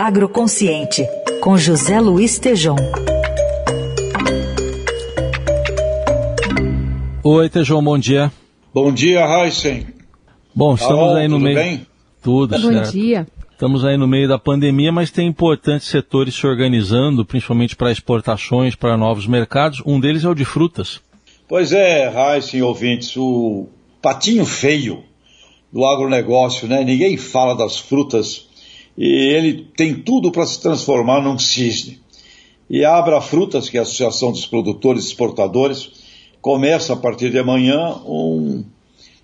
Agroconsciente, com José Luiz Tejom. Oi, Tejom, bom dia. Bom dia, Heisen. Bom, estamos aí no tudo meio. bem? Tudo Bom certo. dia. Estamos aí no meio da pandemia, mas tem importantes setores se organizando, principalmente para exportações, para novos mercados. Um deles é o de frutas. Pois é, Heisen, ouvintes, o patinho feio do agronegócio, né? Ninguém fala das frutas e ele tem tudo para se transformar num cisne. E a Abra Frutas, que é a Associação dos Produtores e Exportadores, começa a partir de amanhã um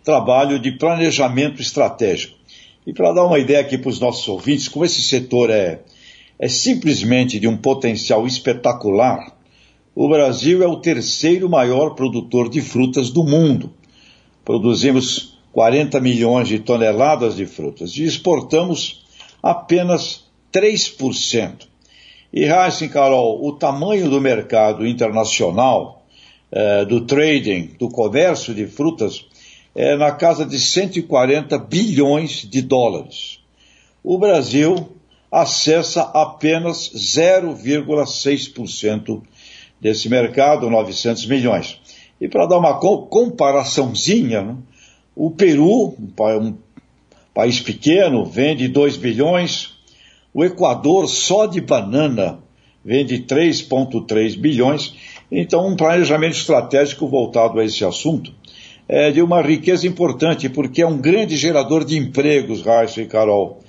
trabalho de planejamento estratégico. E para dar uma ideia aqui para os nossos ouvintes, como esse setor é, é simplesmente de um potencial espetacular, o Brasil é o terceiro maior produtor de frutas do mundo. Produzimos 40 milhões de toneladas de frutas e exportamos apenas 3%. E Heisen, Carol, o tamanho do mercado internacional, eh, do trading, do comércio de frutas, é na casa de 140 bilhões de dólares. O Brasil acessa apenas 0,6% desse mercado, 900 milhões. E para dar uma co- comparaçãozinha, né, o Peru, um país pequeno, vende 2 bilhões, o Equador só de banana vende 3,3 bilhões. Então, um planejamento estratégico voltado a esse assunto é de uma riqueza importante, porque é um grande gerador de empregos, Raíssa e Carol.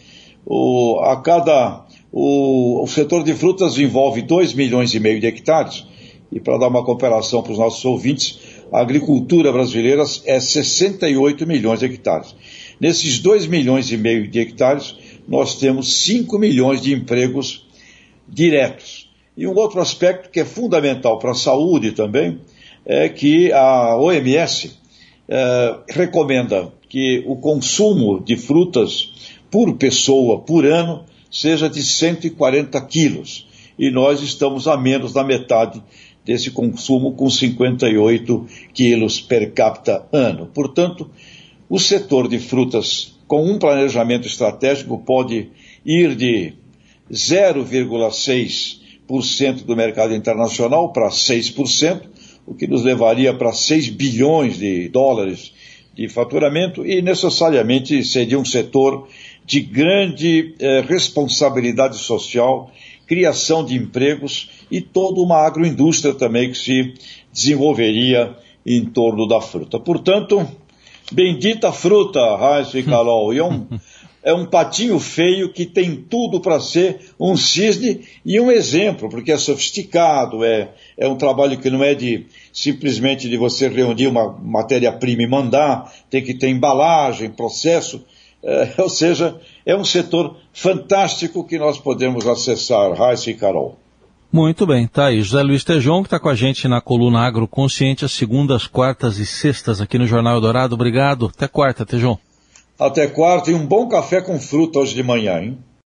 O, a cada, o, o setor de frutas envolve 2 milhões e meio de hectares, e para dar uma comparação para os nossos ouvintes, a agricultura brasileira é 68 milhões de hectares. Nesses 2 milhões e meio de hectares, nós temos 5 milhões de empregos diretos. E um outro aspecto que é fundamental para a saúde também é que a OMS eh, recomenda que o consumo de frutas por pessoa por ano seja de 140 quilos. E nós estamos a menos da metade desse consumo, com 58 quilos per capita ano. Portanto, o setor de frutas, com um planejamento estratégico, pode ir de 0,6% do mercado internacional para 6%, o que nos levaria para 6 bilhões de dólares de faturamento e necessariamente seria um setor de grande eh, responsabilidade social, criação de empregos e toda uma agroindústria também que se desenvolveria em torno da fruta. Portanto, bendita fruta, Raíssa e Carol, e é um, é um patinho feio que tem tudo para ser um cisne e um exemplo, porque é sofisticado, é, é um trabalho que não é de simplesmente de você reunir uma matéria-prima e mandar, tem que ter embalagem, processo, é, ou seja, é um setor fantástico que nós podemos acessar, Raíssa e Carol. Muito bem, tá aí. José Luiz Tejon, que está com a gente na coluna Agroconsciente, às segundas, quartas e sextas aqui no Jornal Eldorado. Obrigado. Até quarta, Tejon. Até quarta e um bom café com fruta hoje de manhã, hein?